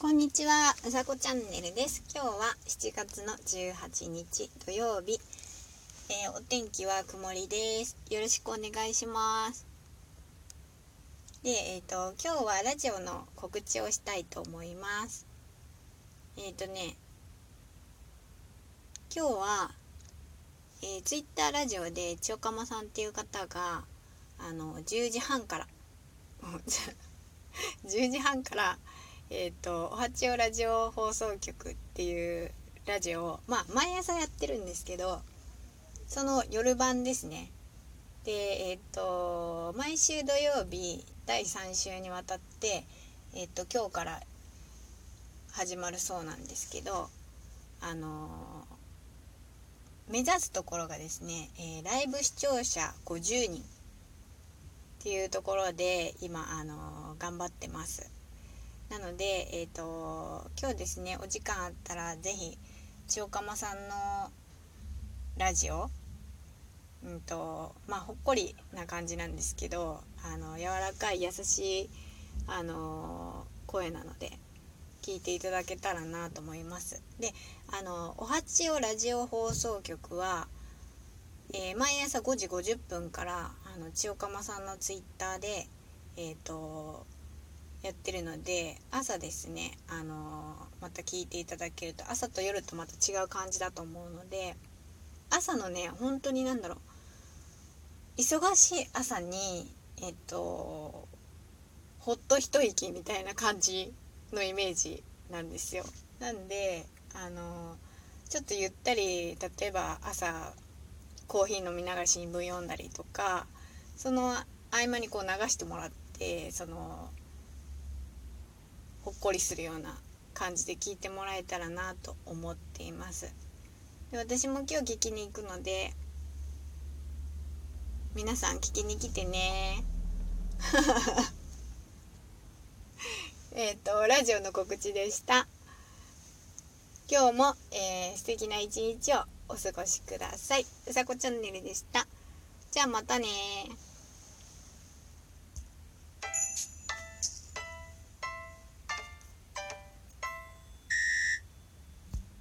こんにちは、うさこチャンネルです。今日は7月の18日土曜日、えーお天気は曇りです。よろしくお願いします。で、えっ、と今日はラジオの告知をしたいと思います。えっ、とね、今日は、えー、ツイッターラジオで千代鎌さんっていう方があの10時半から 10時半からえっ、と「おはちおラジオ放送局」っていうラジオをまあ毎朝やってるんですけどその夜版ですね。でえっ、と毎週土曜日第3週にわたってえっ、と今日から始まるそうなんですけどあの目指すところがですね、えーライブ視聴者50人っていうところで今あの頑張ってます。なのでえっ、と今日ですねお時間あったら是非千代鎌さんのラジオうんとまあほっこりな感じなんですけどあの柔らかい優しいあの声なので聞いていただけたらなと思います。であのおはちおラジオ放送局はえー毎朝5時50分からあの千代鎌さんのツイッターでえっ、とやってるので朝ですねあのまた聞いていただけると朝と夜とまた違う感じだと思うので朝のね本当になんだろう忙しい朝にえっ、とほっと一息みたいな感じのイメージなんですよ。なんであのちょっとゆったり例えば朝コーヒー飲みながら新聞読んだりとかその合間にこう流してもらってそのほっこりするような感じで聞いてもらえたらなと思っていますで私も今日聞きに行くので皆さん聞きに来てね えっとラジオの告知でした今日も、えー、素敵な一日をお過ごしください。うさこチャンネルでした。じゃあまたね